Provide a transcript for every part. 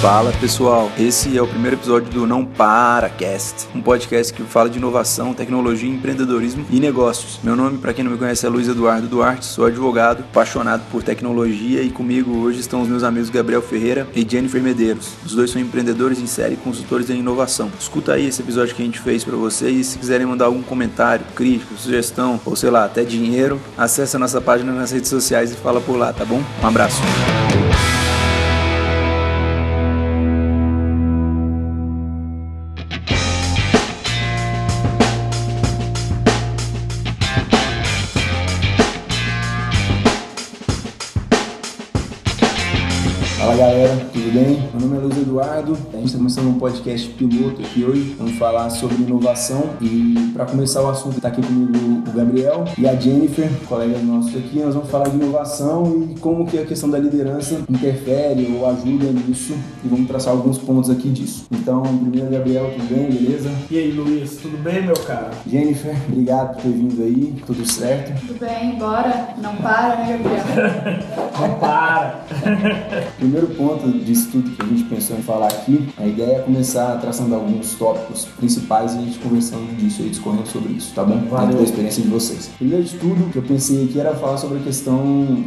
Fala pessoal, esse é o primeiro episódio do Não Para Cast, um podcast que fala de inovação, tecnologia, empreendedorismo e negócios. Meu nome, para quem não me conhece, é Luiz Eduardo Duarte, sou advogado, apaixonado por tecnologia e comigo hoje estão os meus amigos Gabriel Ferreira e Jennifer Medeiros. Os dois são empreendedores em série e consultores em inovação. Escuta aí esse episódio que a gente fez para vocês e se quiserem mandar algum comentário, crítico, sugestão ou sei lá, até dinheiro, acesse a nossa página nas redes sociais e fala por lá, tá bom? Um abraço. Eduardo, a gente está começando um podcast piloto aqui hoje. Vamos falar sobre inovação e para começar o assunto está aqui comigo o Gabriel e a Jennifer, colegas nossos aqui. Nós vamos falar de inovação e como que a questão da liderança interfere ou ajuda nisso e vamos traçar alguns pontos aqui disso. Então, primeiro Gabriel, tudo bem? Beleza? E aí, Luiz, tudo bem, meu cara? Jennifer, obrigado por ter vindo aí, tudo certo? Tudo bem, bora. Não para, né, Gabriel? Não para. Primeiro ponto disso tudo que a gente pensou em falar aqui, a ideia é começar traçando alguns tópicos principais e a gente conversando disso e discorrendo sobre isso, tá bom? Valeu. Dentro da experiência de vocês. Primeiro de tudo, que eu pensei aqui era falar sobre a questão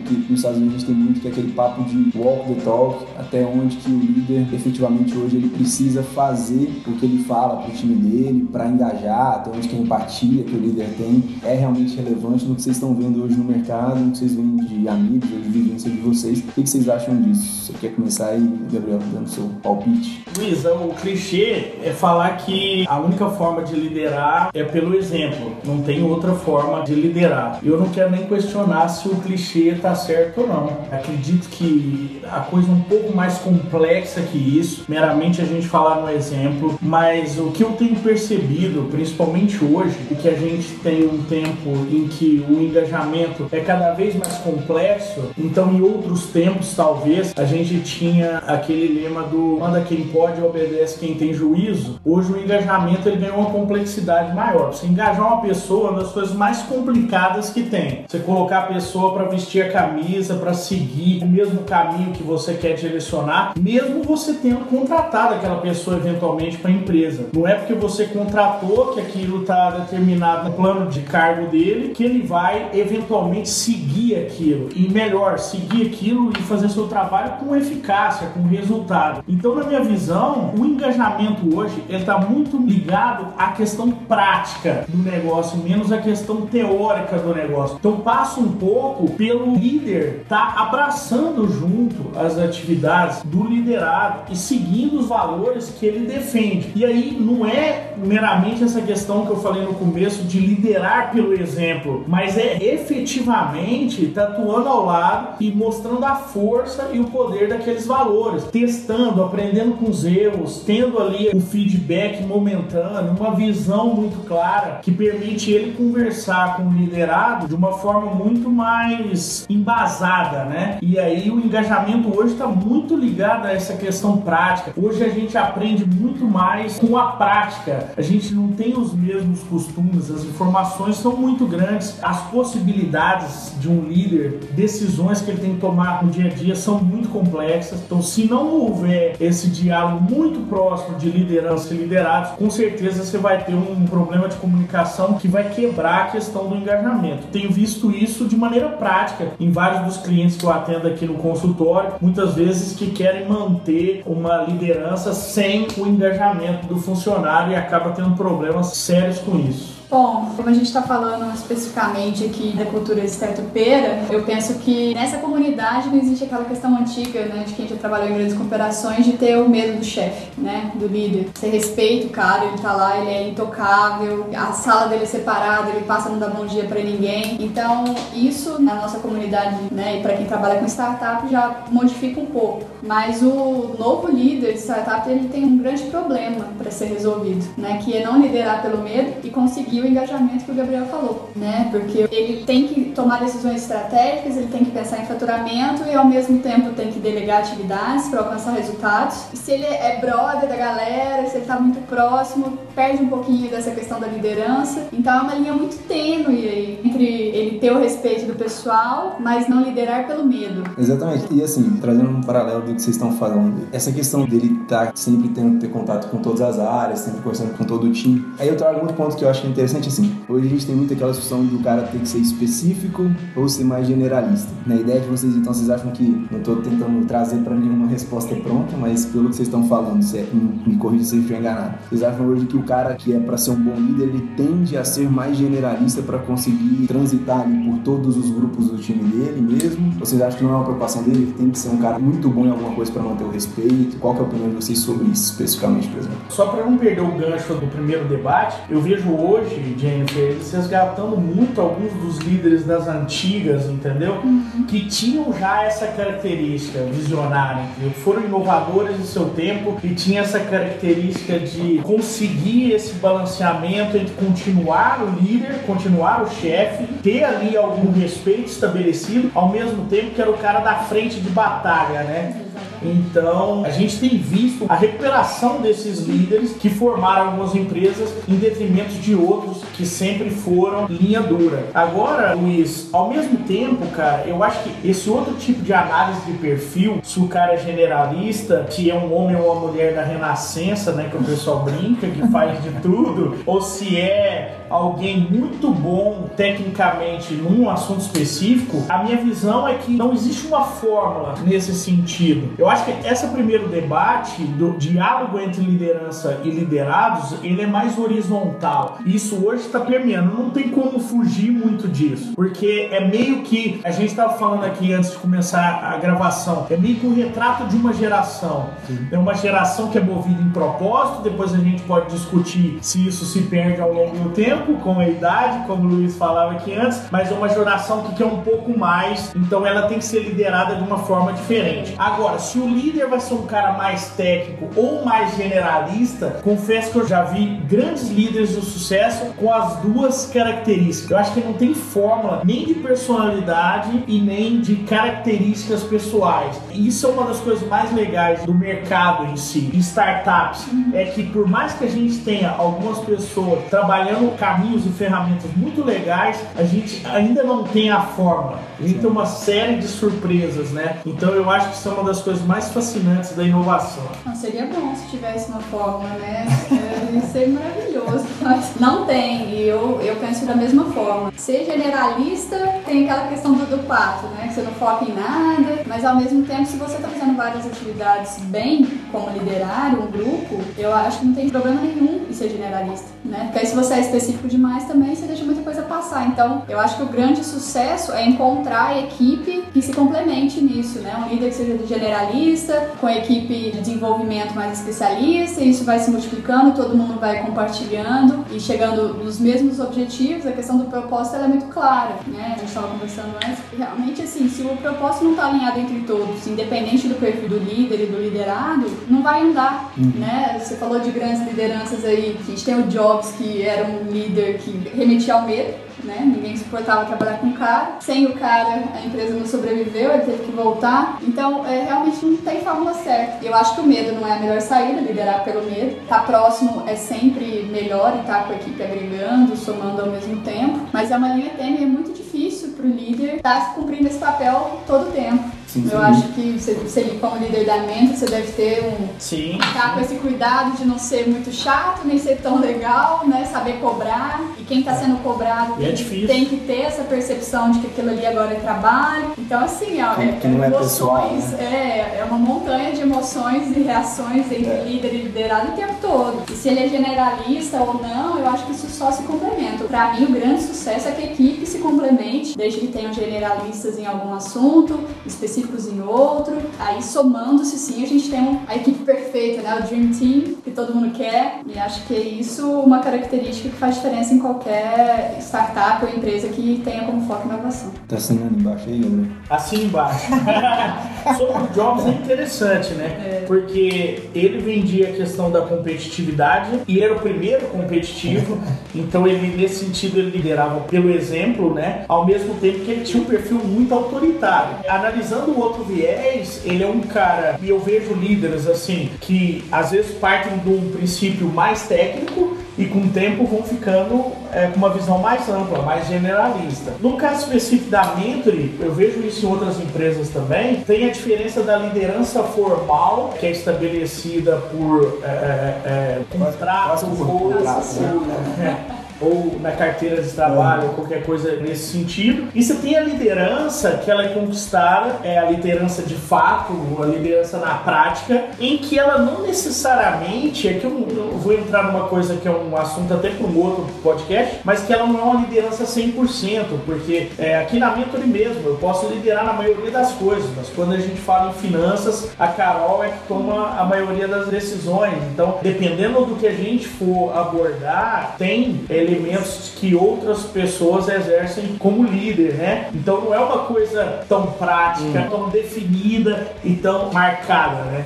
que nos Estados Unidos a gente tem muito, que é aquele papo de walk the talk, até onde que o líder efetivamente hoje ele precisa fazer o que ele fala pro time dele, para engajar, até onde que a empatia que o líder tem é realmente relevante no que vocês estão vendo hoje no mercado, no que vocês veem de amigos ou de vivência de vocês. O que que vocês acham disso? Você quer começar aí, Gabriel, dando seu palpite? Luiz, o clichê é falar que a única forma de liderar é pelo exemplo. Não tem outra forma de liderar. Eu não quero nem questionar se o clichê tá certo ou não. Acredito que a coisa é um pouco mais complexa que isso. Meramente a gente falar no exemplo. Mas o que eu tenho percebido, principalmente hoje, é que a gente tem um tempo em que o engajamento é cada vez mais complexo. Então, em outros tempos, talvez, a gente tinha aquele lema do manda quem pode e obedece quem tem juízo. Hoje o engajamento ele ganhou uma complexidade maior. Você engajar uma pessoa é uma das coisas mais complicadas que tem. Você colocar a pessoa para vestir a camisa, para seguir o mesmo caminho que você quer direcionar, mesmo você tendo contratado aquela pessoa eventualmente para a empresa. Não é porque você contratou que aquilo está determinado no plano de cargo dele que ele vai eventualmente seguir aquilo. E melhor, seguir aquilo e fazer seu trabalho com eficácia, com resultado. Então, na minha visão, o engajamento hoje ele está muito ligado à questão prática do negócio, menos à questão teórica do negócio. Então, passa um pouco pelo líder tá abraçando junto as atividades do liderado e seguindo os valores que ele defende. E aí não é meramente essa questão que eu falei no começo de liderar pelo exemplo, mas é efetivamente tatuando ao lado e mostrando a força e o poder daqueles valores, testando, aprendendo com os erros, tendo ali um feedback momentâneo, uma visão muito clara que permite ele conversar com o liderado de uma forma muito mais embasada, né? E aí o engajamento hoje está muito ligado a essa questão prática. Hoje a gente aprende muito mais com a prática. A gente não tem os mesmos costumes, as informações são muito grandes, as possibilidades de um líder, decisões que ele tem que tomar no dia a dia são muito complexas. Então, se não houver esse diálogo muito próximo de liderança e liderados, com certeza você vai ter um problema de comunicação que vai quebrar a questão do engajamento. Tenho visto isso de maneira prática em vários dos clientes que eu atendo aqui no consultório, muitas vezes que querem manter uma liderança sem o engajamento do funcionário e acaba tendo problemas sérios com isso. Bom, como a gente está falando especificamente aqui da cultura startupeira, eu penso que nessa comunidade não existe aquela questão antiga, né, de quem já trabalhou em grandes cooperações, de ter o medo do chefe, né, do líder. Você respeita o cara, ele tá lá, ele é intocável, a sala dele é separada, ele passa não dar bom dia para ninguém. Então, isso na nossa comunidade, né, e para quem trabalha com startup já modifica um pouco. Mas o novo líder de startup, ele tem um grande problema para ser resolvido, né, que é não liderar pelo medo e conseguir o engajamento que o Gabriel falou, né? Porque ele tem que tomar decisões estratégicas, ele tem que pensar em faturamento e ao mesmo tempo tem que delegar atividades para alcançar resultados. E se ele é brother da galera, se ele está muito próximo, perde um pouquinho dessa questão da liderança. Então é uma linha muito tênue aí entre ele ter o respeito do pessoal, mas não liderar pelo medo. Exatamente. E assim, trazendo um paralelo do que vocês estão falando, essa questão dele estar tá sempre tendo que ter contato com todas as áreas, sempre conversando com todo o time. Aí eu trago outro ponto que eu acho interessante, assim, hoje a gente tem muito aquela discussão do cara ter que ser específico ou ser mais generalista. Na ideia de vocês, então, vocês acham que, não estou tentando trazer para nenhuma resposta pronta, mas pelo que vocês estão falando, se é, me, corrija se eu estiver enganado. Vocês acham hoje que o cara que é para ser um bom líder, ele tende a ser mais generalista para conseguir transitar ali por todos os grupos do time dele mesmo? Vocês acham que não é uma preocupação dele, que tem que ser um cara muito bom em alguma coisa para manter o respeito? Qual que é a opinião de vocês sobre isso, especificamente, por exemplo? Só para não perder o gancho do primeiro debate, eu vejo hoje, Jennifer, eles resgatando muito alguns dos líderes das antigas, entendeu? Uhum. Que tinham já essa característica visionária, entendeu? foram inovadores no seu tempo e tinha essa característica de conseguir esse balanceamento entre continuar o líder, continuar o chefe, ter ali algum respeito estabelecido, ao mesmo tempo que era o cara da frente de batalha, né? Então, a gente tem visto a recuperação desses líderes que formaram algumas empresas em detrimento de outros que sempre foram linha dura. Agora, Luiz, ao mesmo tempo, cara, eu acho que esse outro tipo de análise de perfil, se o cara é generalista, se é um homem ou uma mulher da renascença, né, que o pessoal brinca, que faz de tudo, ou se é alguém muito bom tecnicamente num assunto específico, a minha visão é que não existe uma fórmula nesse sentido. Eu acho que esse primeiro debate do diálogo entre liderança e liderados, ele é mais horizontal. Isso hoje está permeando, não tem como fugir muito disso, porque é meio que a gente estava falando aqui antes de começar a gravação, é meio que um retrato de uma geração. É uma geração que é movida em propósito, depois a gente pode discutir se isso se perde ao longo do tempo, com a idade, como o Luiz falava aqui antes, mas é uma geração que quer um pouco mais, então ela tem que ser liderada de uma forma diferente. Agora, se o líder vai ser um cara mais técnico ou mais generalista, confesso que eu já vi grandes líderes do sucesso com as duas características. Eu acho que não tem fórmula nem de personalidade e nem de características pessoais. E isso é uma das coisas mais legais do mercado em si, de startups, é que por mais que a gente tenha algumas pessoas trabalhando caminhos e ferramentas muito legais, a gente ainda não tem a fórmula. A gente tem uma série de surpresas, né? Então eu acho que isso é uma das coisas mais fascinantes da inovação. Não, seria bom se tivesse uma fórmula, né? É, ia ser maravilhoso, mas não tem. E eu, eu penso da mesma forma. Ser generalista tem aquela questão do, do pato, né? Que você não foca em nada, mas ao mesmo tempo, se você está fazendo várias atividades bem, como liderar um grupo, eu acho que não tem problema nenhum em ser generalista, né? Porque aí se você é específico demais também, você deixa muita coisa passar. Então, eu acho que o grande sucesso é encontrar a equipe que se complemente nisso, né? Um líder que seja generalista, com a equipe de desenvolvimento mais especialista, e isso vai se multiplicando, todo mundo vai compartilhando e chegando nos mesmos objetivos. A questão do propósito é muito clara, né? A gente estava conversando antes. Realmente, assim, se o propósito não está alinhado entre todos, independente do perfil do líder e do liderado, não vai andar, uhum. né? Você falou de grandes lideranças aí. A gente tem o Jobs, que era um líder que remetia ao medo, né? Ninguém suportava trabalhar com o cara. Sem o cara, a empresa não sobreviveu, ele teve que voltar. Então, é, realmente não tem fórmula certa. Eu acho que o medo não é a melhor saída, liderar pelo medo. Tá próximo é sempre melhor e tá com a equipe agregando, somando ao mesmo tempo. Mas é uma linha tênue, é muito difícil pro líder estar tá cumprindo esse papel todo o tempo. Sim, eu acho que você, você, como líder da mente, você deve ter um. Sim. Tá com esse cuidado de não ser muito chato, nem ser tão legal, né? Saber cobrar. E quem está sendo cobrado é tem, tem, que ter essa percepção de que aquilo ali agora é trabalho. Então, assim, ó, é, que não é emoções, pessoal, né? é, é uma montanha de emoções e reações entre é. líder e liderado o tempo todo. E se ele é generalista ou não, eu acho que isso só se complementa. Para mim, o grande sucesso é que a equipe se complemente, desde que tenham generalistas em algum assunto, específico específicos em outro. Aí somando-se sim, a gente tem a equipe perfeita, né? O Dream Team, que todo mundo quer. E acho que é isso uma característica que faz diferença em qualquer startup ou empresa que tenha como foco inovação. Tá assinando embaixo aí, Gabriel? Assina embaixo. Sobre o Jobs é interessante, né? É. Porque ele vendia a questão da competitividade e era o primeiro competitivo, então ele, nesse sentido, ele liderava pelo exemplo, né? Ao mesmo tempo que ele tinha um perfil muito autoritário. Analisando do outro viés, ele é um cara, e eu vejo líderes assim, que às vezes partem de um princípio mais técnico e com o tempo vão ficando é, com uma visão mais ampla, mais generalista. No caso específico da Mentory, eu vejo isso em outras empresas também, tem a diferença da liderança formal, que é estabelecida por é, é, é contrato, ou, ou na carteira de trabalho, ou qualquer coisa nesse sentido. E você tem a liderança que ela é conquistada, é a liderança de fato, a liderança na prática, em que ela não necessariamente, é que eu, eu vou entrar numa coisa que é um assunto até para um outro podcast, mas que ela não é uma liderança 100%, porque é, aqui na Mentory mesmo, eu posso liderar na maioria das coisas, mas quando a gente fala em finanças, a Carol é que toma a maioria das decisões. Então, dependendo do que a gente for abordar, tem ele elementos que outras pessoas exercem como líder, né? Então não é uma coisa tão prática, hum. tão definida e tão marcada, né?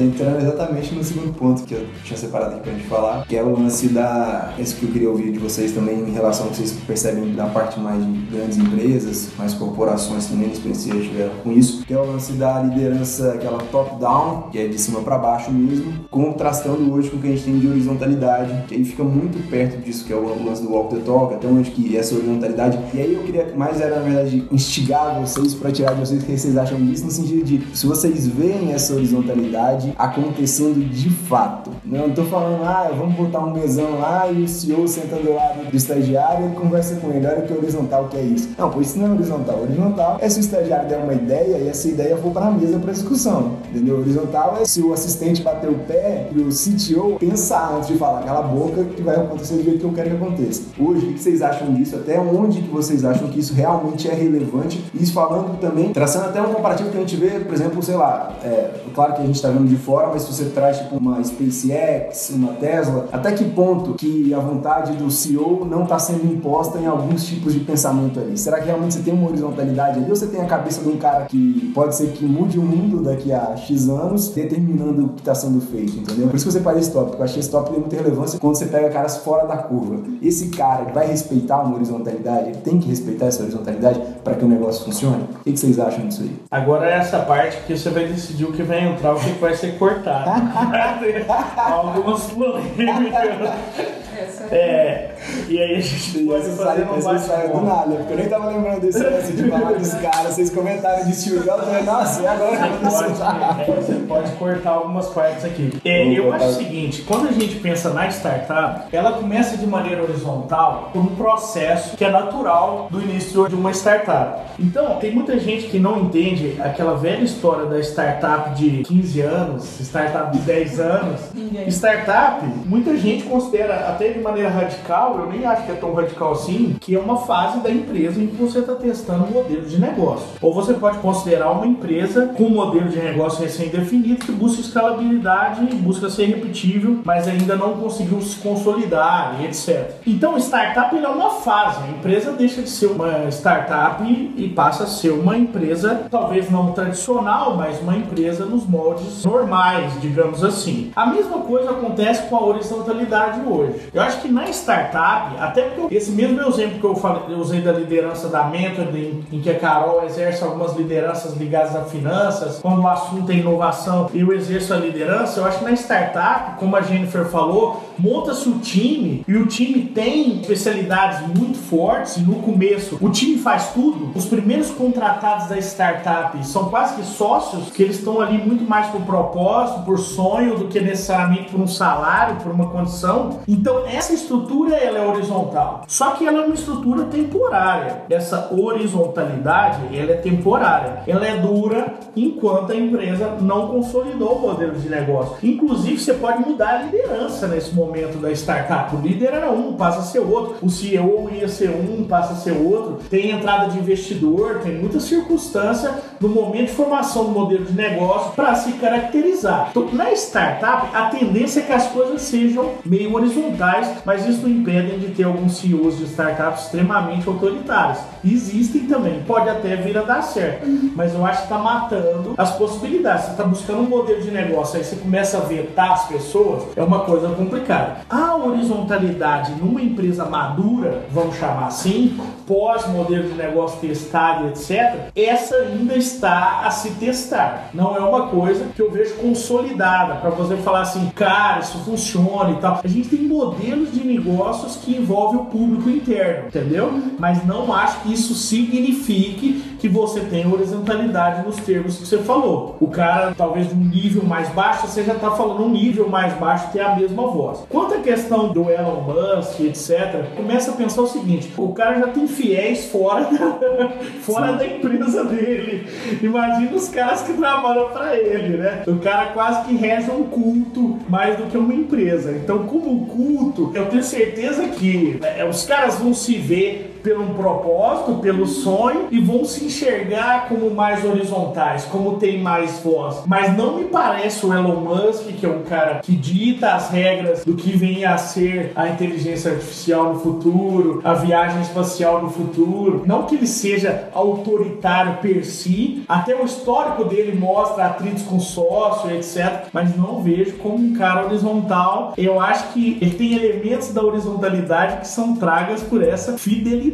Entrando exatamente no segundo ponto que eu tinha separado aqui pra gente falar, que é o lance da. Esse que eu queria ouvir de vocês também em relação ao que vocês percebem da parte mais de grandes empresas, mais corporações também, experiência tiveram com isso, que é o lance da liderança, aquela top-down, que é de cima para baixo mesmo, contrastando hoje com o que a gente tem de horizontalidade, que aí fica muito perto disso, que é o lance do walk the talk, até onde que essa horizontalidade. E aí eu queria mais era, na verdade, instigar vocês para tirar de vocês o que vocês acham disso, no sentido de se vocês veem essa horizontalidade acontecendo de fato. Não estou falando, ah, vamos botar um mesão lá e o CEO senta do lado do estagiário e conversa com ele, olha que horizontal que é isso. Não, pois isso não é horizontal. Horizontal é se o estagiário der uma ideia e essa ideia for para a mesa para discussão, entendeu? Horizontal é se o assistente bater o pé e o CTO pensar antes de falar, cala a boca que vai acontecer do jeito que eu quero que aconteça. Hoje, o que vocês acham disso? Até onde que vocês acham que isso realmente é relevante? Isso falando também, traçando até um comparativo que a gente vê, por exemplo, sei lá, é, claro que a gente está vendo de fora, mas se você traz tipo uma SpaceX, uma Tesla, até que ponto que a vontade do CEO não está sendo imposta em alguns tipos de pensamento ali? Será que realmente você tem uma horizontalidade ali ou você tem a cabeça de um cara que pode ser que mude o mundo daqui a X anos, determinando o que está sendo feito, entendeu? Por isso que você faz esse tópico. Eu achei esse tópico de muita relevância quando você pega caras fora da curva. Esse cara que vai respeitar uma horizontalidade, ele tem que respeitar essa horizontalidade para que o negócio funcione? O que vocês acham disso aí? Agora é essa parte que você vai decidir o que vai entrar, o que vai ser cortado. Algumas polêmicas. É, e aí a gente pode fazer um bate do nada, porque eu nem tava lembrando desse lance de falar dos caras, vocês comentaram de Steve Jobs, eu falei, nossa, e agora? Pode, é, você pode cortar algumas partes aqui. É, eu acho o seguinte, quando a gente pensa na startup, ela começa de maneira horizontal por um processo que é natural do início de uma startup. Então, tem muita gente que não entende aquela velha história da startup de 15 anos, startup de 10 anos. Startup, muita gente considera até de maneira radical, eu nem acho que é tão radical assim, que é uma fase da empresa em que você está testando um modelo de negócio. Ou você pode considerar uma empresa com um modelo de negócio recém-definido que busca escalabilidade, busca ser repetível, mas ainda não conseguiu se consolidar e etc. Então, startup é uma fase. A empresa deixa de ser uma startup e passa a ser uma empresa, talvez não tradicional, mas uma empresa nos moldes normais, digamos assim. A mesma coisa acontece com a horizontalidade hoje. Eu acho que na startup, até porque esse mesmo exemplo que eu, falei, eu usei da liderança da Mentor, em, que a Carol exerce algumas lideranças ligadas a finanças, quando o assunto é inovação eu exerço a liderança, eu acho que na startup, como a Jennifer falou, monta-se o time e o time tem especialidades muito fortes. No começo, o time faz tudo. Os primeiros contratados da startup são quase que sócios, que eles estão ali muito mais por propósito, por sonho, do que necessariamente por um salário, por uma condição. Então, essa estrutura ela é horizontal, só que ela é uma estrutura temporária. Essa horizontalidade ela é temporária, ela é dura enquanto a empresa não consolidou o modelo de negócio. Inclusive você pode mudar a liderança nesse momento da startup. O líder era um, passa a ser outro. O CEO ia ser um, passa a ser outro. Tem entrada de investidor, tem muita circunstância no momento de formação do modelo de negócio para se caracterizar. Então, na startup, a tendência é que as coisas sejam meio horizontais mas isso não impede de ter alguns CEOs de startups extremamente autoritários. Existem também, pode até vir a dar certo, mas eu acho que está matando as possibilidades. Você está buscando um modelo de negócio, aí você começa a vetar as pessoas, é uma coisa complicada. A horizontalidade numa empresa madura, vamos chamar assim, pós-modelo de negócio testado, etc., essa ainda está a se testar. Não é uma coisa que eu vejo consolidada para você falar assim, cara, isso funciona e tal. A gente tem modelos de negócios que envolvem o público interno, entendeu? Mas não acho que isso signifique que você tem horizontalidade nos termos que você falou. O cara, talvez de um nível mais baixo, você já está falando um nível mais baixo tem a mesma voz. Quanto à questão do Elon Musk, etc., começa a pensar o seguinte: o cara já tem fiéis fora da, fora da empresa dele. Imagina os caras que trabalham para ele, né? O cara quase que reza um culto mais do que uma empresa. Então, como culto, eu tenho certeza que né, os caras vão se ver pelo propósito, pelo sonho e vão se enxergar como mais horizontais, como tem mais voz. Mas não me parece o Elon Musk, que é um cara que dita as regras do que vem a ser a inteligência artificial no futuro, a viagem espacial no futuro. Não que ele seja autoritário per si, até o histórico dele mostra atritos com sócio, etc. Mas não vejo como um cara horizontal. Eu acho que ele tem elementos da horizontalidade que são tragas por essa fidelidade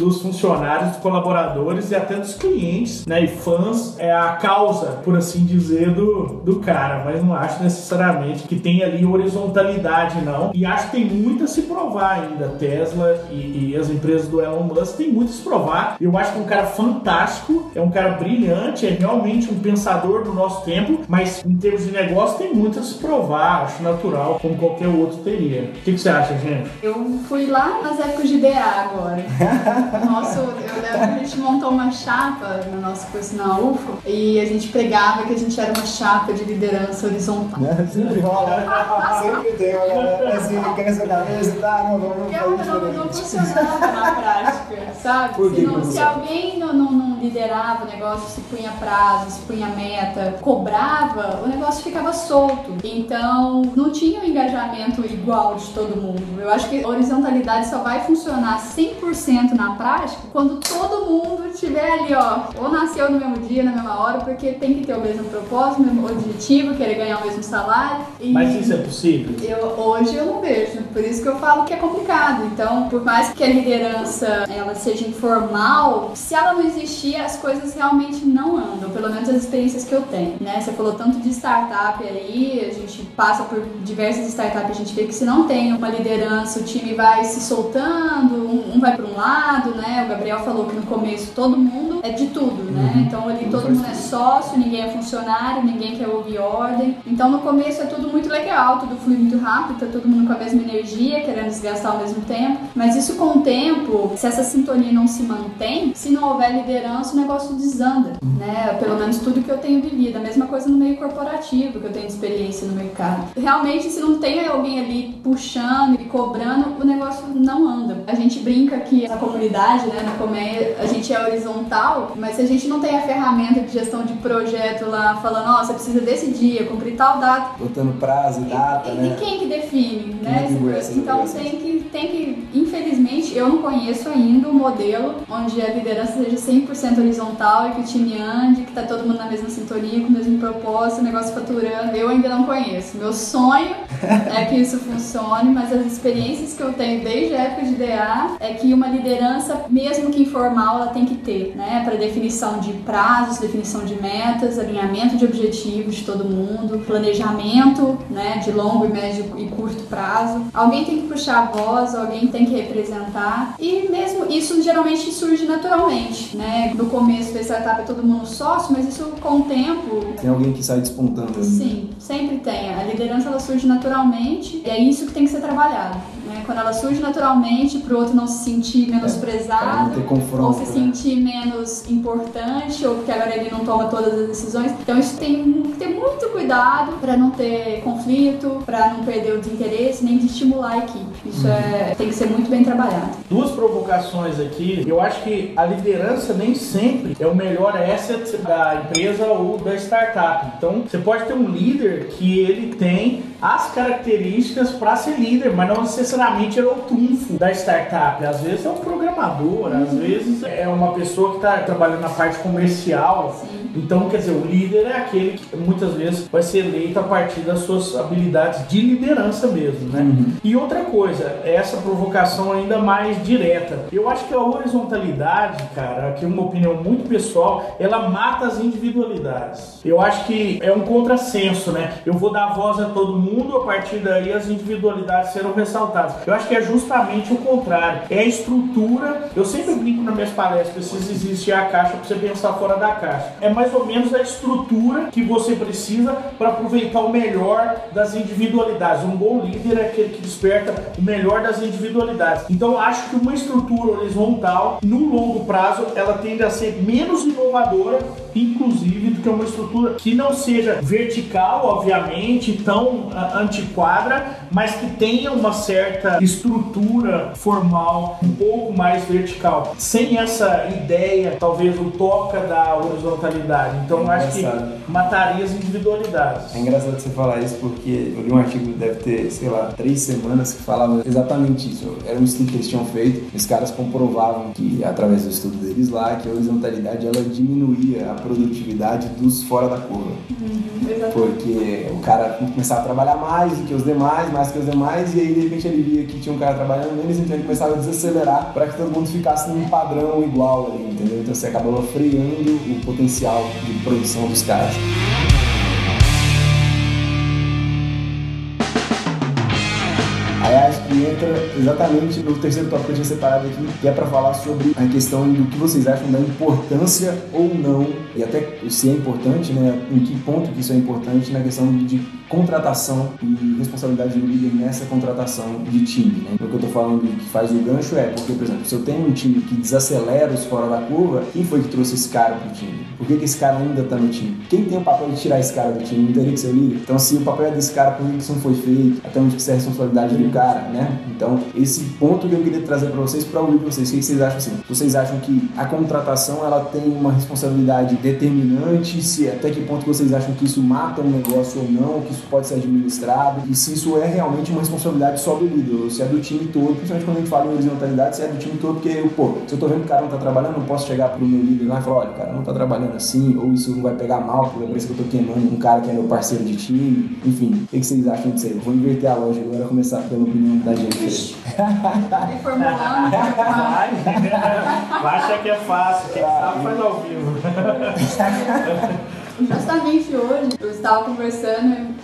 dos funcionários, dos colaboradores e até dos clientes, né, e fãs é a causa, por assim dizer, do, do cara, mas não acho necessariamente que tem ali horizontalidade não, e acho que tem muito a se provar ainda, Tesla e, e as empresas do Elon Musk tem muito a se provar, eu acho que é um cara fantástico, é um cara brilhante, é realmente um pensador do nosso tempo, mas em termos de negócio tem muito a se provar, acho natural, como qualquer outro teria. O que, que você acha, gente? Eu fui lá nas épocas de DA agora. Nosso, eu lembro que a gente montou uma chapa no nosso curso na UFO e a gente pregava que a gente era uma chapa de liderança horizontal. É, sempre rola, sempre tem uma galera assim, quer essa cabeça, tá, não, vamos Porque eu não, não, não funcionava na prática, sabe? Por que se, não, se alguém não, não, não liderava o negócio, se punha prazo, se punha meta, cobrava, o negócio ficava solto. Então, não tinha um engajamento igual de todo mundo. Eu acho que horizontalidade só vai funcionar 100% na prática quando todo mundo estiver ali, ó, ou nasceu no mesmo dia, na mesma hora, porque tem que ter o mesmo propósito, o mesmo objetivo, querer ganhar o mesmo salário. E Mas isso é possível? eu, hoje eu não vejo, por isso que eu falo que é complicado. Então, por mais que a liderança ela seja informal, se ela não existir, as coisas realmente não andam, pelo menos as experiências que eu tenho, né? Você falou tanto de startup aí, a gente passa por diversas startups, a gente vê que se não tem uma liderança, o time vai se soltando, um, um vai para um lado, né? O Gabriel falou que no começo todo mundo é de tudo, né? Então ali todo mundo é sócio, ninguém é funcionário, ninguém quer ouvir ordem. Então no começo é tudo muito legal, tudo flui muito rápido, tá todo mundo com a mesma energia, querendo desgastar ao mesmo tempo. Mas isso com o tempo, se essa sintonia não se mantém, se não houver liderança, o negócio desanda, né? Pelo menos tudo que eu tenho vivido. A mesma coisa no meio corporativo, que eu tenho experiência no mercado. Realmente, se não tem alguém ali puxando e cobrando, o negócio não anda. A gente brinca que a comunidade, né, no Comé, a gente é horizontal, mas se a gente não tem a ferramenta de gestão de projeto lá, falando, você precisa desse dia, cumprir tal data, Botando prazo data, e, né? e quem que define, Quem né? Então tem que, tem que, infelizmente, eu não conheço ainda um modelo onde a liderança seja 100% horizontal e que o time ande, que tá todo mundo na mesma sintonia, com o mesmo propósito, o negócio faturando. Eu ainda não conheço. Meu sonho é que isso funcione, mas as experiências que eu tenho desde a época de DA é que uma liderança, mesmo que informal, ela tem que ter, né? Para definição de prazos, definição de metas, alinhamento de objetivos de todo mundo, planejamento, né? De longo, médio e curto prazo. Alguém tem que puxar a voz, alguém tem que representar e mesmo isso geralmente surge naturalmente, né? No começo da startup é todo mundo sócio, mas isso com o tempo Tem alguém que sai despontando. ali. Sim, sempre tem. A liderança ela surge naturalmente e é isso que tem que ser trabalhado. Né? Quando ela surge naturalmente, para o outro não se sentir menosprezado, confronto, ou se né? sentir menos importante, ou porque agora ele não toma todas as decisões. Então isso tem que ter muito cuidado para não ter conflito, para não perder o desinteresse, nem de estimular a equipe. Isso Uhum. é, tem que ser muito bem trabalhado. Duas provocações aqui. Eu acho que a liderança nem sempre é o melhor asset da empresa ou da startup. Então, você pode ter um líder que ele tem as características para ser líder, mas não necessariamente ele é o trunfo da startup. Às vezes é um programador, às vezes é uma pessoa que está trabalhando na parte comercial. Sim. Então, quer dizer, o líder é aquele que muitas vezes vai ser eleito a partir das suas habilidades de liderança mesmo, né? E outra coisa, essa provocação ainda mais direta. Eu acho que a horizontalidade, cara, aqui uma opinião muito pessoal, ela mata as individualidades. Eu acho que é um contrassenso, né? Eu vou dar voz a todo mundo, a partir daí as individualidades serão ressaltadas. Eu acho que é justamente o contrário. É a estrutura. Eu sempre brinco nas minhas palestras, precisa existir a caixa para você pensar fora da caixa. É mais ou menos a estrutura que você precisa para aproveitar o melhor das individualidades. Um bom líder é aquele que desperta o melhor das individualidades. Então, acho que uma estrutura horizontal, no longo prazo, ela tende a ser menos inovadora, inclusive, do que uma estrutura que não seja vertical, obviamente, tão ah, antiquadra, mas que tenha uma certa estrutura formal um pouco mais vertical. Sem essa ideia, talvez, utópica da horizontalidade. Então, eu acho que mataria as individualidades. É engraçado você falar isso porque eu li um artigo, deve ter, sei lá, três semanas que falava exatamente isso. Era um estudo que eles tinham feito, os caras comprovavam que, através do estudo deles lá, que a horizontalidade ela diminuía a produtividade dos fora da curva. Exatamente. Porque o cara começava a trabalhar mais do que os demais, mais que os demais, e aí de repente ele via que tinha um cara trabalhando menos, então ele começava a desacelerar para que todo mundo ficasse num padrão igual ali, entendeu? Então você acabava freando o potencial de produção dos caras. Entra exatamente no terceiro tópico que eu tinha separado aqui, que é para falar sobre a questão do que vocês acham da importância ou não, e até se é importante, né, em que ponto que isso é importante na questão de contratação e responsabilidade do líder nessa contratação de time. Né? O que eu tô falando que faz o gancho é porque, por exemplo, se eu tenho um time que desacelera os fora da curva, quem foi que trouxe esse cara pro time? Por que, que esse cara ainda tá no time? Quem tem o papel de tirar esse cara do time? Não teria que ser o líder? Então, se o papel é desse cara, por que que isso não foi feito? Até onde que é a responsabilidade do cara, né? Então, esse ponto que eu queria trazer para vocês, para ouvir vocês, o que que vocês acham assim? Vocês acham que a contratação ela tem uma responsabilidade determinante? Se até que ponto vocês acham que isso mata um negócio ou não? Que isso pode ser administrado? E se isso é realmente uma responsabilidade só do líder? Ou se é do time todo? Principalmente quando a gente fala em horizontalidade, se é do time todo, porque, pô, se eu tô vendo que o cara não tá trabalhando, não posso chegar pro meu líder lá e falar, olha, o cara não tá trabalhando assim, ou isso não vai pegar mal, porque parece que eu tô queimando um cara que é meu parceiro de time. Enfim, o que que vocês acham disso aí? Vou inverter a loja agora, começar pela opinião da gente. Reformulando. Vai, vai achar que é fácil, quem sabe faz ao vivo. Justamente hoje eu estava conversando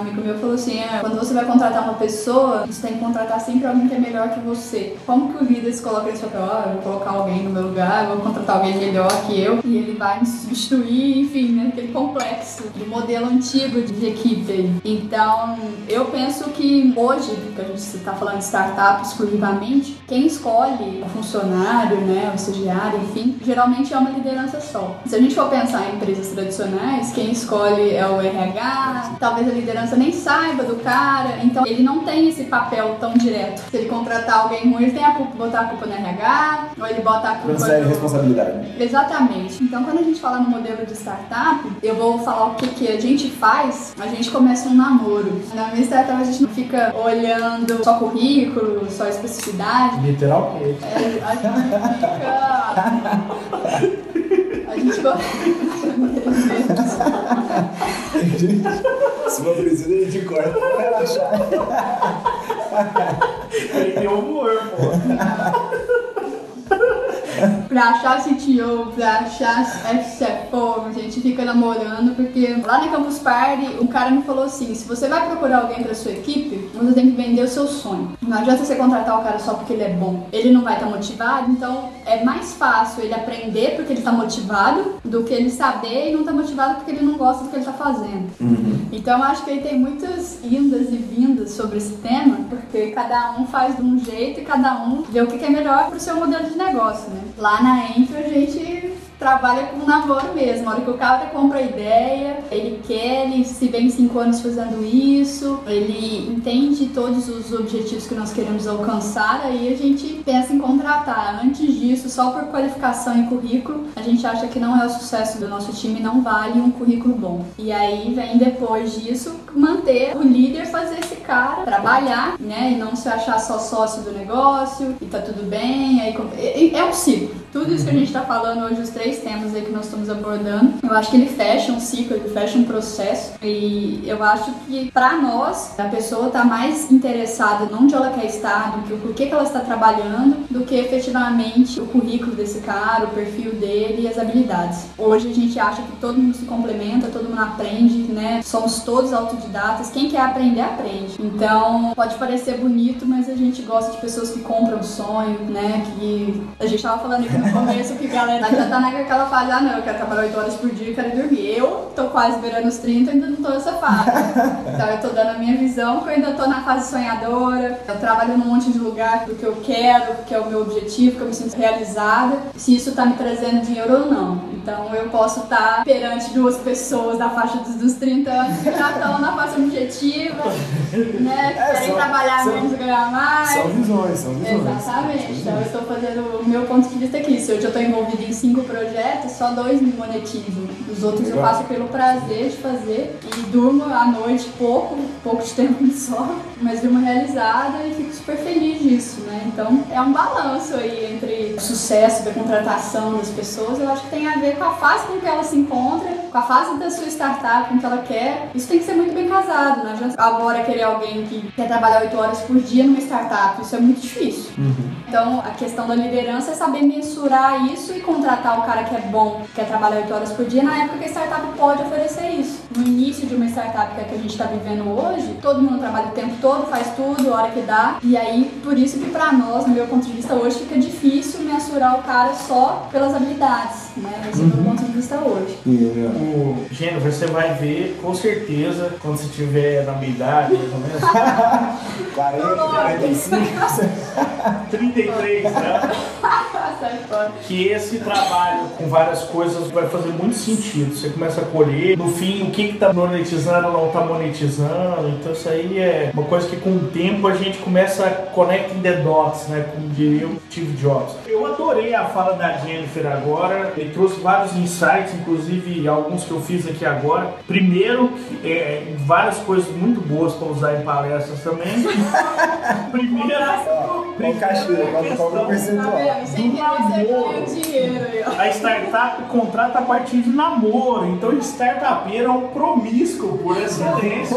amigo meu falou assim: "Ah, quando você vai contratar uma pessoa, você tem que contratar sempre alguém que é melhor que você. Como que o líder se coloca nesse papel? Ah, eu vou colocar alguém no meu lugar, eu vou contratar alguém melhor que eu e ele vai me substituir, enfim, né? Aquele complexo do modelo antigo de equipe. Então, eu penso que hoje, que a gente está falando de startup exclusivamente, quem escolhe o funcionário, né, o estagiário, enfim, geralmente é uma liderança só. Se a gente for pensar em empresas tradicionais, quem escolhe é o RH, talvez a liderança nem saiba do cara, então ele não tem esse papel tão direto. Se ele contratar alguém ruim, ele tem a culpa, botar a culpa no RH, ou ele bota a culpa Transfere no... responsabilidade. Exatamente. Então, quando a gente fala no modelo de startup, eu vou falar o que, que a gente faz. A gente começa um namoro. Na minha startup, a gente não fica olhando só currículo, só especificidade. Literalmente. É, a gente fica. A gente. Se for preciso, a gente corta pra relaxar. Ele tem humor, pô. pra achar CTO, pra achar CFO, a gente fica namorando, porque lá na Campus Party, o cara me falou assim, se você vai procurar alguém pra sua equipe, você tem que vender o seu sonho. Não adianta você contratar o cara só porque ele é bom. Ele não vai estar motivado, então é mais fácil ele aprender porque ele tá motivado, do que ele saber e não tá motivado porque ele não gosta do que ele tá fazendo. Então eu acho que ele tem muitas indas e vindas sobre esse tema, porque cada um faz de um jeito e cada um vê o que é melhor pro seu modelo de negócio, né? Lá na Entro a gente trabalha com namoro mesmo. A hora que o cara compra a ideia, ele quer, ele se vê em cinco anos fazendo isso, ele entende todos os objetivos que nós queremos alcançar, aí a gente pensa em contratar. Antes disso, só por qualificação e currículo, a gente acha que não é o sucesso do nosso time, não vale um currículo bom. E aí vem depois disso manter o líder fazer esse cara trabalhar, né? E não se achar só sócio do negócio e tá tudo bem. Aí, é um ciclo. Tudo isso que a gente tá falando hoje, os três temas aí que nós estamos abordando. Eu acho que ele fecha um ciclo, ele fecha um processo e eu acho que para nós a pessoa está mais interessada não onde ela quer estar, do que o porquê que ela está trabalhando, do que efetivamente o currículo desse cara, o perfil dele e as habilidades. Hoje a gente acha que todo mundo se complementa, todo mundo aprende, né? Somos todos autodidatas. Quem quer aprender, aprende. Então, pode parecer bonito, mas a gente gosta de pessoas que compram sonho, né? Que a gente tava falando aqui no começo que a galera já tá naquela fase, ah não, eu quero trabalhar 8 horas por dia e quero dormir. Eu tô quase beirando os 30 e ainda não tô nessa fase. Então eu tô dando a minha visão, porque eu ainda tô na fase sonhadora, eu trabalho num monte de lugar do que eu quero, que é o meu objetivo, que eu me sinto realizada, se isso tá me trazendo dinheiro ou não. Então eu posso estar tá perante duas pessoas da faixa dos, dos 30 anos que já estão na faixa objetiva, né? Que é, querem são, trabalhar são, menos e ganhar mais. São visões, são visões. Exatamente. Então eu estou fazendo o meu ponto de vista aqui. Se hoje eu estou envolvida em cinco projetos, só dois me monetizam. Os outros Legal. eu faço pelo prazer de fazer e durmo à noite pouco, pouco de tempo só, mas durmo realizada e fico super feliz disso, né? Então é um balanço aí entre o sucesso da contratação das pessoas. Eu acho que tem a ver com a fase com que ela se encontra, com a fase da sua startup, com que ela quer. Isso tem que ser muito bem casado, não adianta agora querer alguém que quer trabalhar 8 horas por dia numa startup. Isso é muito difícil. Uhum. Então a questão da liderança é saber mensurar isso e contratar o cara que é bom, que quer trabalhar 8 horas por dia na época que a startup pode oferecer isso. No início de uma startup que é que a gente está vivendo hoje, todo mundo trabalha o tempo todo, faz tudo, a hora que dá. E aí, por isso que para nós, no meu ponto de vista hoje, fica difícil mensurar o cara só pelas habilidades, né? Esse uhum. é o meu ponto de vista hoje. Yeah. O Gênero, você vai ver com certeza quando você tiver na minha idade, mais ou menos. 40, 45. 33, né? que esse trabalho com várias coisas vai fazer muito sentido. Você começa a colher, no fim, o que está monetizando ou não está monetizando. Então, isso aí é uma coisa que com o tempo a gente começa a connecting the dots, né? Como diria o Steve Jobs. Eu adorei a fala da Jennifer agora. Ele trouxe vários insights, inclusive alguns que eu fiz aqui agora. Primeiro, é, várias coisas muito boas para usar em palestras também. Primeiro, primeiro caixinha, qual o percentual? A startup contrata a partir de namoro, então startupeiro é um promíscuo por excelência.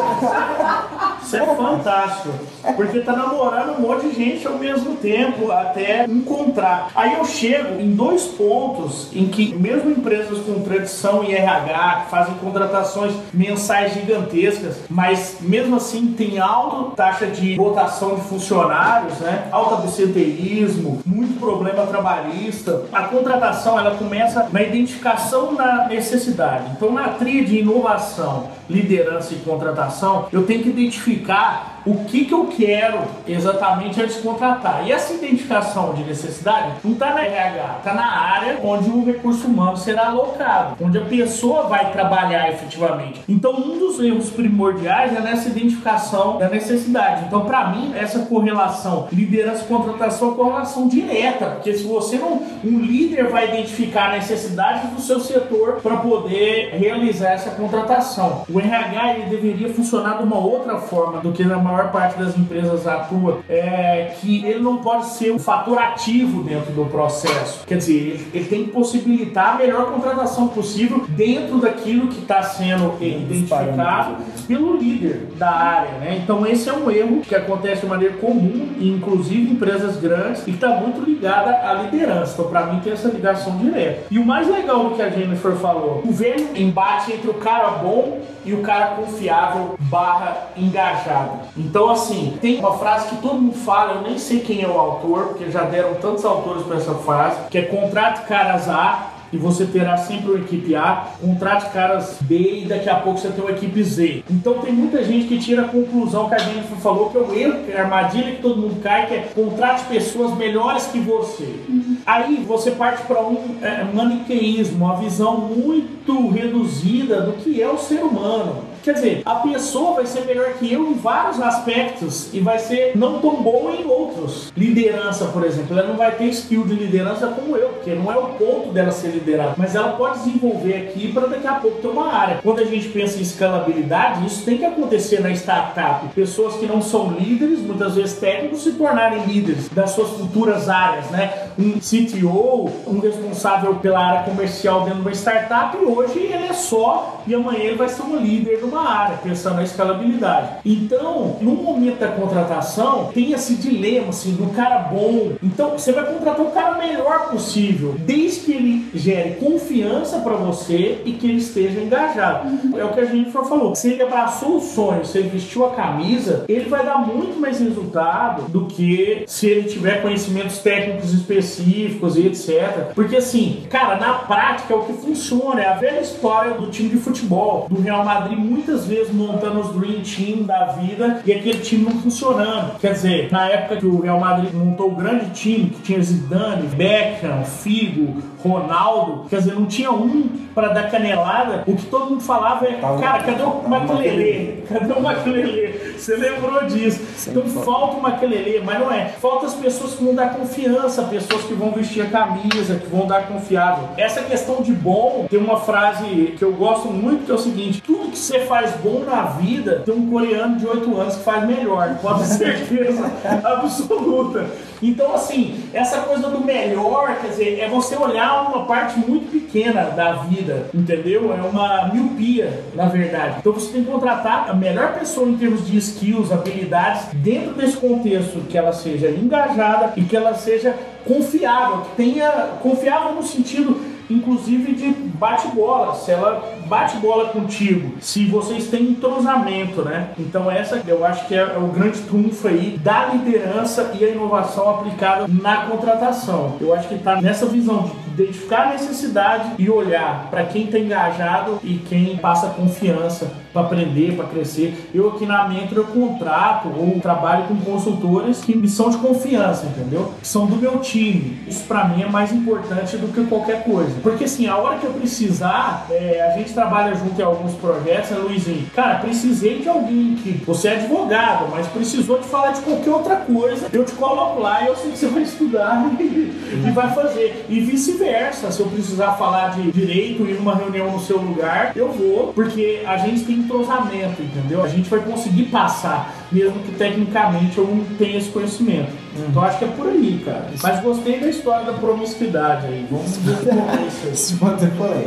Isso é fantástico, porque tá namorando um monte de gente ao mesmo tempo até encontrar. Aí eu chego em dois pontos em que, mesmo empresas com tradição em RH, que fazem contratações mensais gigantescas, mas mesmo assim tem alta taxa de rotação de funcionários, né? alto absenteísmo, muito problema trabalhista. A contratação ela começa na identificação da necessidade. Então, na trilha de inovação, liderança e contratação, eu tenho que identificar o que, que eu quero exatamente antes de contratar. E essa identificação de necessidade não está na RH, está na área onde o recurso humano será alocado, onde a pessoa vai trabalhar efetivamente. Então, um dos erros primordiais é nessa identificação da necessidade. Então, para mim, essa correlação liderança-contratação é correlação direta, porque se você não. Um líder vai identificar a necessidade do seu setor para poder realizar essa contratação. O RH ele deveria funcionar de uma outra forma do que na maior maior parte das empresas atua, é que ele não pode ser um fator ativo dentro do processo. Quer dizer, ele, ele tem que possibilitar a melhor contratação possível dentro daquilo que está sendo identificado pelo líder da área. Né? Então, esse é um erro que acontece de maneira comum, inclusive em empresas grandes, e está muito ligada à liderança. Então, para mim, tem essa ligação direta. E o mais legal do que a Jennifer falou, o velho embate entre o cara bom e o cara confiável barra engajado. Então, assim, tem uma frase que todo mundo fala, eu nem sei quem é o autor, porque já deram tantos autores para essa frase, que é contrate caras A e você terá sempre uma equipe A, contrate caras B e daqui a pouco você tem uma equipe Z. Então tem muita gente que tira a conclusão que a gente falou que é o erro, que é a armadilha que todo mundo cai, que é contrate pessoas melhores que você. Uhum. Aí você parte para um é, maniqueísmo, uma visão muito reduzida do que é o ser humano Quer dizer, a pessoa vai ser melhor que eu em vários aspectos e vai ser não tão boa em outros. Liderança, por exemplo, ela não vai ter skill de liderança como eu, porque não é o ponto dela ser liderada, mas ela pode desenvolver aqui para daqui a pouco ter uma área. Quando a gente pensa em escalabilidade, isso tem que acontecer na startup. Pessoas que não são líderes, muitas vezes técnicos, se tornarem líderes das suas futuras áreas, né? Um CTO, um responsável pela área comercial dentro de uma startup, hoje ele é só e amanhã ele vai ser um líder numa área, pensando na escalabilidade. Então, no momento da contratação, tem esse dilema assim, do cara bom. Então, você vai contratar o cara melhor possível, desde que ele gere confiança para você e que ele esteja engajado. É o que a gente falou. Se ele abraçou o sonho, se ele vestiu a camisa, ele vai dar muito mais resultado do que se ele tiver conhecimentos técnicos específicos e etc. Porque assim, cara, na prática é o que funciona. É a velha história do time de futebol, do Real Madrid, muitas vezes montando os Dream Team da vida e aquele time não funcionando. Quer dizer, na época que o Real Madrid montou o grande time, que tinha Zidane, Beckham, Figo, Ronaldo, quer dizer, não tinha um para dar canelada. O que todo mundo falava é, cara, cadê o Maquelele? Cadê o Maquelele? Você lembrou disso? Então falta o Maquelele, mas não é. Falta as pessoas que vão dar confiança, pessoas que vão vestir a camisa, que vão dar confiável. Essa questão de bom, tem uma frase que eu gosto muito que é o seguinte: tudo que você faz bom na vida, tem um coreano de 8 anos que faz melhor, pode ter certeza absoluta. Então, assim, essa coisa do melhor, quer dizer, é você olhar uma parte muito pequena da vida, entendeu? É uma miopia, na verdade. Então, você tem que contratar a melhor pessoa em termos de skills, habilidades, dentro desse contexto, que ela seja engajada e que ela seja confiável, que tenha confiável no sentido inclusive de bate-bola. Se ela bate bola contigo, se vocês têm entrosamento, né? Então essa eu acho que é, é o grande trunfo aí da liderança e a inovação aplicada na contratação. Eu acho que está nessa visão de identificar a necessidade e olhar para quem está engajado e quem passa confiança para aprender, para crescer. Eu aqui na Mentor eu contrato ou trabalho com consultores que me são de confiança, entendeu? Que são do meu time. Isso para mim é mais importante do que qualquer coisa. Porque assim, a hora que eu precisar, é, a gente trabalha junto em alguns projetos, né, Luizinho? Cara, precisei de alguém que você é advogado, mas precisou de falar de qualquer outra coisa. Eu te coloco lá e eu sei que você vai estudar e vai fazer. E vice-versa. Se eu precisar falar de direito em uma reunião no seu lugar, eu vou, porque a gente tem entrosamento, entendeu? A gente vai conseguir passar, mesmo que tecnicamente eu não tenha esse conhecimento. Uhum. Então acho que é por aí, cara. Mas gostei da história da promiscuidade aí. Vamos ver como é isso aí. Se manter por aí.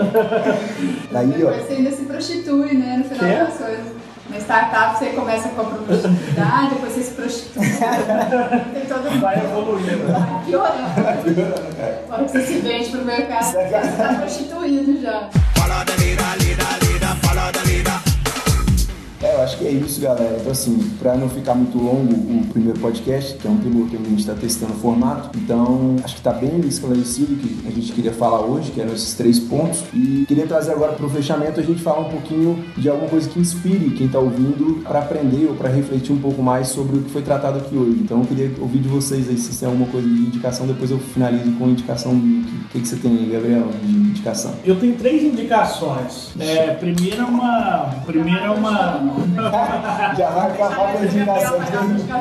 Daí, ó. Você ainda se prostitui, né? No final das coisas. Na startup você começa com a promiscuidade, depois você se prostitui. Tem todo Vai evoluindo. Vai piorando. Na hora que você se vende pro mercado, você está prostituído já. Follow the leader, leader, leader, follow the leader. Acho que é isso, galera. Então, assim, pra não ficar muito longo o primeiro podcast, que é um piloto que a gente está testando o formato, então acho que tá bem esclarecido o que a gente queria falar hoje, que eram esses três pontos. E queria trazer agora pro fechamento a gente falar um pouquinho de alguma coisa que inspire quem tá ouvindo para aprender ou para refletir um pouco mais sobre o que foi tratado aqui hoje. Então, eu queria ouvir de vocês aí se tem alguma coisa de indicação, depois eu finalizo com indicação. O que, que você tem aí, Gabriel, de indicação? Eu tenho três indicações. É, é uma. Primeiro é uma. Já vai acabar a indicação.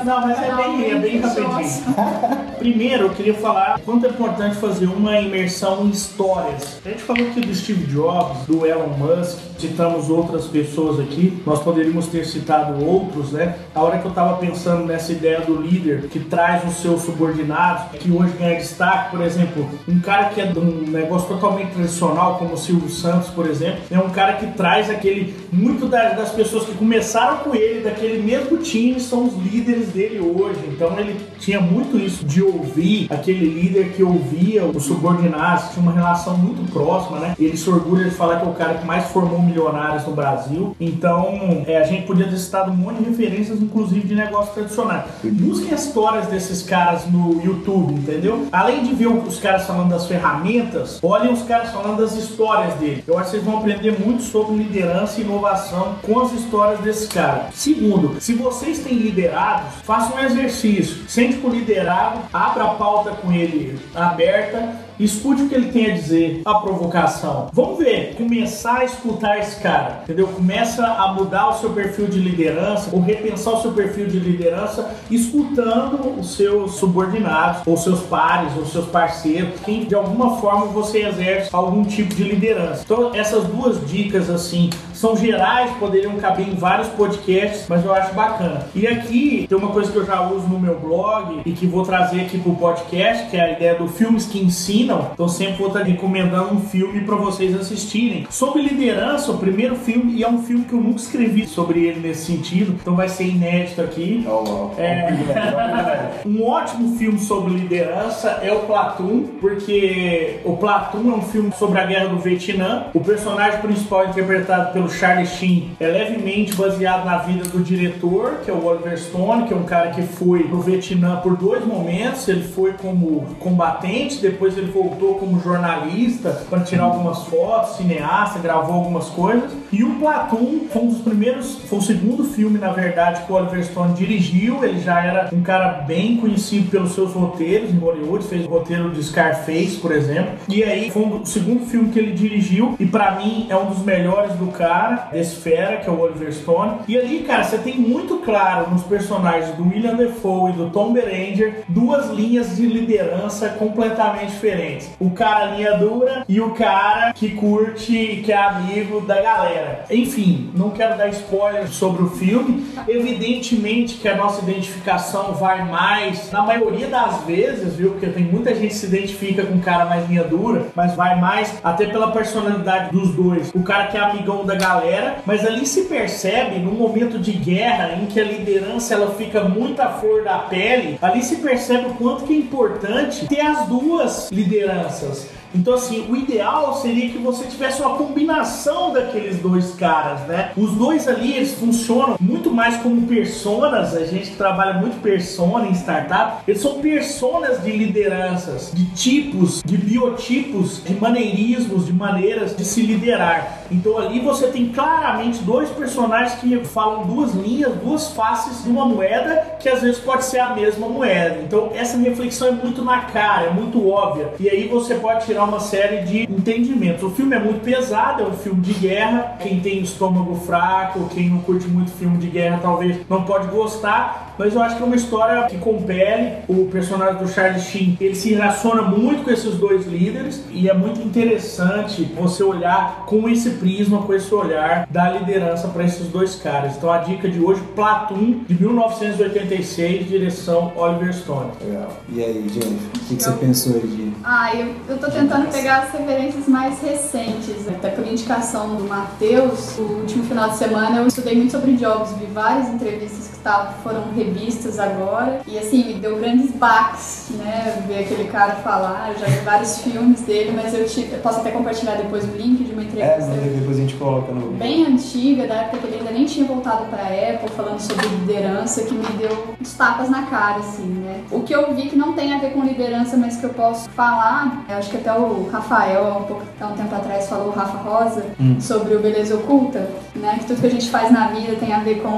Não, mas é bem, é bem rapidinho. Primeiro, eu queria falar quanto é importante fazer uma imersão em histórias. A gente falou aqui do Steve Jobs, do Elon Musk, citamos outras pessoas aqui, nós poderíamos ter citado outros, né? A hora que eu estava pensando nessa ideia do líder que traz os seus subordinados, que hoje ganha destaque, por exemplo, um cara que é de um negócio totalmente tradicional, como o Silvio Santos, por exemplo, é um cara que traz aquele, muito das pessoas que começaram com ele, daquele mesmo time, são os líderes dele hoje. Então ele tinha muito isso de ouvir aquele líder que ouvia os subordinados, tinha uma relação muito próxima, né? Ele se orgulha de falar que é o cara que mais formou milionários no Brasil. Então é, a gente podia ter citado um monte de referências, inclusive de negócios tradicionais. Busquem as histórias desses caras no YouTube, entendeu? Além de ver os caras falando das ferramentas, olhem os caras falando das histórias dele. Eu acho que vocês vão aprender muito sobre liderança e inovação com as histórias desses caras. Segundo, se vocês têm liderados, façam um exercício. Sente com o liderado, abra a pauta com ele aberta escute o que ele tem a dizer, a provocação. Vamos ver, começar a escutar esse cara, entendeu? Começa a mudar o seu perfil de liderança, ou repensar o seu perfil de liderança, escutando os seus subordinados, ou seus pares, ou seus parceiros, quem de alguma forma você exerce algum tipo de liderança. Então, essas duas dicas, assim, são gerais, poderiam caber em vários podcasts, mas eu acho bacana. E aqui tem uma coisa que eu já uso no meu blog e que vou trazer aqui pro podcast, que é a ideia do filmes que ensinam. Então sempre vou estar recomendando um filme para vocês assistirem. Sobre liderança, o primeiro filme, e é um filme que eu nunca escrevi sobre ele nesse sentido, então vai ser inédito aqui. Oh, oh. É, um ótimo filme sobre liderança é o Platoon, porque o Platoon é um filme sobre a guerra do Vietnã. O personagem principal interpretado pelo Charlie Sheen é levemente baseado na vida do diretor, que é o Oliver Stone, que é um cara que foi no Vietnã por dois momentos. Ele foi como combatente, depois ele voltou como jornalista para tirar algumas fotos, cineasta, gravou algumas coisas. E o Platoon foi um dos primeiros, foi o segundo filme, na verdade, que o Oliver Stone dirigiu. Ele já era um cara bem conhecido pelos seus roteiros em Hollywood, fez o roteiro de Scarface, por exemplo. E aí foi o segundo filme que ele dirigiu e para mim é um dos melhores do cara, desse fera, que é o Oliver Stone. E ali, cara, você tem muito claro nos personagens do William Defoe e do Tom Berenger duas linhas de liderança completamente diferentes. O cara linha dura e o cara que curte que é amigo da galera. Enfim, não quero dar spoiler sobre o filme. Evidentemente que a nossa identificação vai mais, na maioria das vezes, viu? Porque tem muita gente que se identifica com o cara mais linha dura, mas vai mais até pela personalidade dos dois. O cara que é amigão da galera, mas ali se percebe num momento de guerra em que a liderança ela fica muito à flor da pele, ali se percebe o quanto que é importante ter as duas lideranças lideranças. Então, assim, o ideal seria que você tivesse uma combinação daqueles dois caras, né? Os dois ali, eles funcionam muito mais como personas. A gente trabalha muito persona em startup. Eles são personas de lideranças, de tipos, de biotipos, de maneirismos, de maneiras de se liderar. Então, ali você tem claramente dois personagens que falam duas linhas, duas faces de uma moeda que às vezes pode ser a mesma moeda. Então, essa reflexão é muito na cara, é muito óbvia. E aí você pode tirar uma série de entendimentos. O filme é muito pesado, é um filme de guerra. Quem tem estômago fraco, quem não curte muito filme de guerra, talvez não pode gostar. Mas eu acho que é uma história que compele. O personagem do Charlie Sheen, ele se relaciona muito com esses dois líderes e é muito interessante você olhar com esse prisma, com esse olhar da liderança para esses dois caras. Então a dica de hoje, Platoon, de 1986, direção Oliver Stone. Legal. E aí, Jennifer, o que, que você pensou aí de. Ah, eu, eu tô tentando pegar as referências mais recentes. Até por indicação do Matheus, o último final de semana eu estudei muito sobre Jobs, vi várias entrevistas que tavam, foram revistas agora. E assim, me deu grandes baques, né? Ver aquele cara falar, eu já vi vários filmes dele, mas eu, te, eu posso até compartilhar depois o link de uma É, entrevista aí depois a gente coloca no. bem antiga, da época que ele ainda nem tinha voltado pra Apple, falando sobre liderança, que me deu uns tapas na cara, assim, né? O que eu vi que não tem a ver com liderança, mas que eu posso falar, eu acho que até o Rafael, há um, pouco, há um tempo atrás, falou, o Rafa Rosa, sobre o Beleza Oculta, né? Que tudo que a gente faz na vida tem a ver com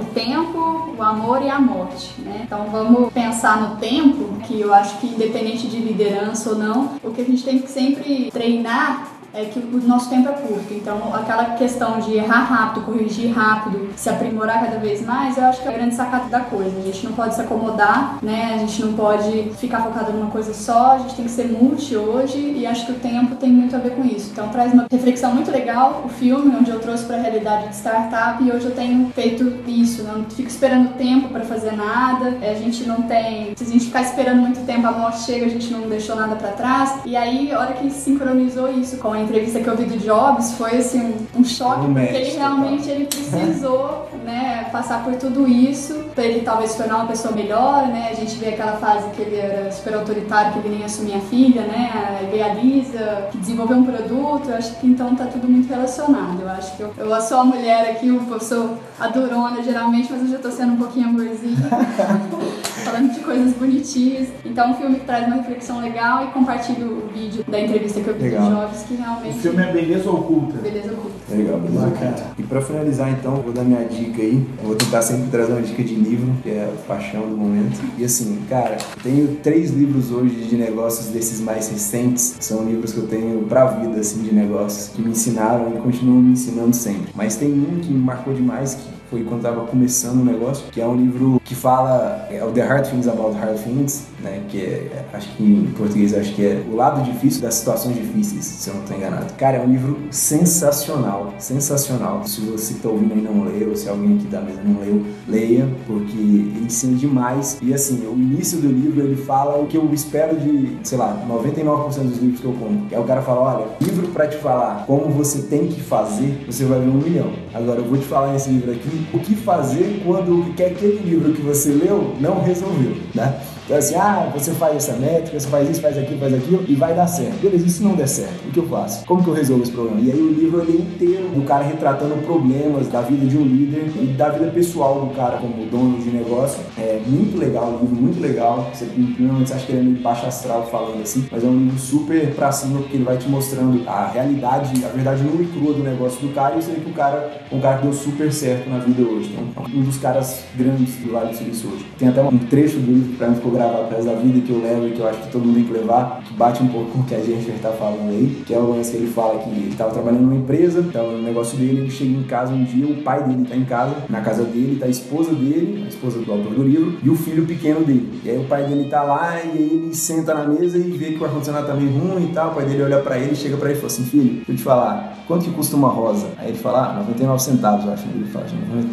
o tempo, o amor e a morte, né? Então vamos pensar no tempo, que eu acho que independente de liderança ou não, o que a gente tem que sempre treinar é que o nosso tempo é curto. Então, aquela questão de errar rápido, corrigir rápido, se aprimorar cada vez mais, eu acho que é a grande sacada da coisa. A gente não pode se acomodar, né? A gente não pode ficar focado numa coisa só, a gente tem que ser multi hoje e acho que o tempo tem muito a ver com isso. Então, traz uma reflexão muito legal o filme, onde eu trouxe para a realidade de startup e hoje eu tenho feito isso. Não fico esperando tempo para fazer nada, a gente não tem. Se a gente ficar esperando muito tempo, a morte chega, a gente não deixou nada para trás. E aí, a hora que sincronizou isso com a entrevista que eu vi do Jobs, foi assim um, um choque, Um porque ele realmente ele precisou, né, passar por tudo isso para ele talvez se tornar uma pessoa melhor, né? A gente vê aquela fase que ele era super autoritário, que ele nem assumia a filha, né? Aí veio a Lisa, que desenvolveu um produto. Eu acho que então tá tudo muito relacionado. Eu acho que eu, eu sou a mulher aqui, eu sou a durona geralmente, mas eu tô sendo um pouquinho amorzinha, falando de coisas bonitinhas. Então, um filme que traz uma reflexão legal e compartilho o vídeo da entrevista que eu vi Legal. do Jobs, que O realmente. filme é Beleza Oculta. Beleza oculta. Legal, beleza. Bacana. E pra finalizar, então, vou dar minha dica aí. Eu vou tentar sempre trazer uma dica de livro, que é a paixão do momento. E assim, cara, eu tenho três livros hoje de negócios desses mais recentes. São livros que eu tenho pra vida, assim, de negócios, que me ensinaram e continuam me ensinando sempre. Mas tem um que me marcou demais, que foi quando estava começando o negócio, que é um livro que fala é o The Hard Things About Hard Things, né? Que é, acho que em português acho que é o lado difícil das situações difíceis, se eu não estou enganado. Cara, é um livro sensacional, sensacional. Se você está ouvindo aí não leu, se alguém aqui da mesa não leu, leia, porque ele ensina demais. E assim, o início do livro ele fala o que eu espero de, sei lá, 99% dos livros que eu compro. Que é o cara fala, olha, livro para te falar como você tem que fazer, você vai ver um milhão. Agora eu vou te falar nesse livro aqui o que fazer quando o que aquele livro que você leu não resolveu, né? Então assim, ah, você faz essa métrica, você faz isso, faz aquilo, faz aquilo e vai dar certo. Beleza, e se não der certo, o que eu faço? Como que eu resolvo esse problema? E aí o livro ele é inteiro do cara retratando problemas da vida de um líder e da vida pessoal do cara como dono de negócio. É muito legal o livro, muito legal. Você primeiramente acha que ele é meio baixo astral falando assim, mas é um livro super pra cima porque ele vai te mostrando a realidade, a verdade nua e crua do negócio do cara e você vê que o cara é um cara deu super certo na vida hoje. Então, um dos caras grandes do Vale do Silício hoje. Tem até um trecho do livro pra mim ficou gravado para da vida que eu levo e que eu acho que todo mundo tem que levar, que bate um pouco com o que a gente está falando aí, que é o lance que ele fala que ele estava trabalhando numa empresa, estava no negócio dele, ele chega em casa um dia, o pai dele está em casa, na casa dele tá a esposa dele, a esposa do autor do livro, e o filho pequeno dele. E aí o pai dele tá lá e aí ele senta na mesa e vê que o ar-condicionado tá meio ruim e tal, o pai dele olha para ele, chega para ele e fala assim, filho, deixa eu te falar, quanto que custa uma rosa? Aí ele fala, ah, 99 centavos, eu acho. Ele fala,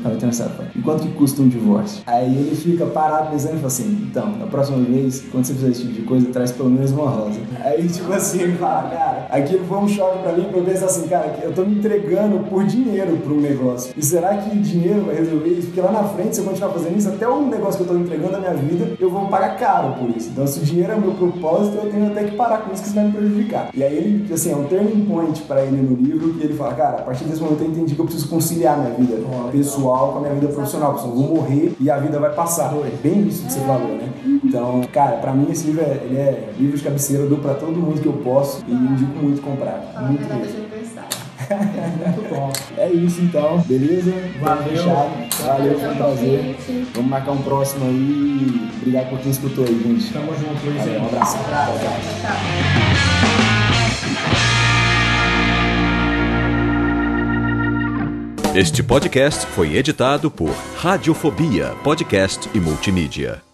99 centavos. E quanto que custa um divórcio? Aí ele fica parado pensando e fala assim, então, na próxima vez, quando você fizer esse tipo de coisa, traz pelo menos uma rosa. Aí, tipo assim, ele fala, cara, aquilo foi um choque pra mim, pra eu pensar assim, cara, eu tô me entregando por dinheiro pra um negócio. E será que dinheiro vai resolver isso? Porque lá na frente, se eu continuar fazendo isso, até o negócio que eu tô entregando na minha vida, eu vou pagar caro por isso. Então, se o dinheiro é o meu propósito, eu tenho até que parar com isso, que isso vai me prejudicar. E aí, ele, assim, é um turning point pra ele no livro, que ele fala, cara, a partir desse momento eu entendi que eu preciso conciliar minha vida pessoal com a minha vida profissional, porque eu vou morrer e a vida vai passar. É bem isso que você falou, né? Então, cara, pra mim esse livro é, ele é livro de cabeceira, eu dou pra todo mundo que eu posso e indico muito comprar. Fala Muito mesmo. aniversário. Muito bom. É isso então, beleza? Valeu. Valeu, foi um prazer. Gente, Vamos marcar um próximo aí. Obrigado por quem escutou aí, gente. Tamo junto, Luiz. Um abraço. Tchau, tchau. tchau. Este podcast foi editado por Radiofobia, podcast e multimídia.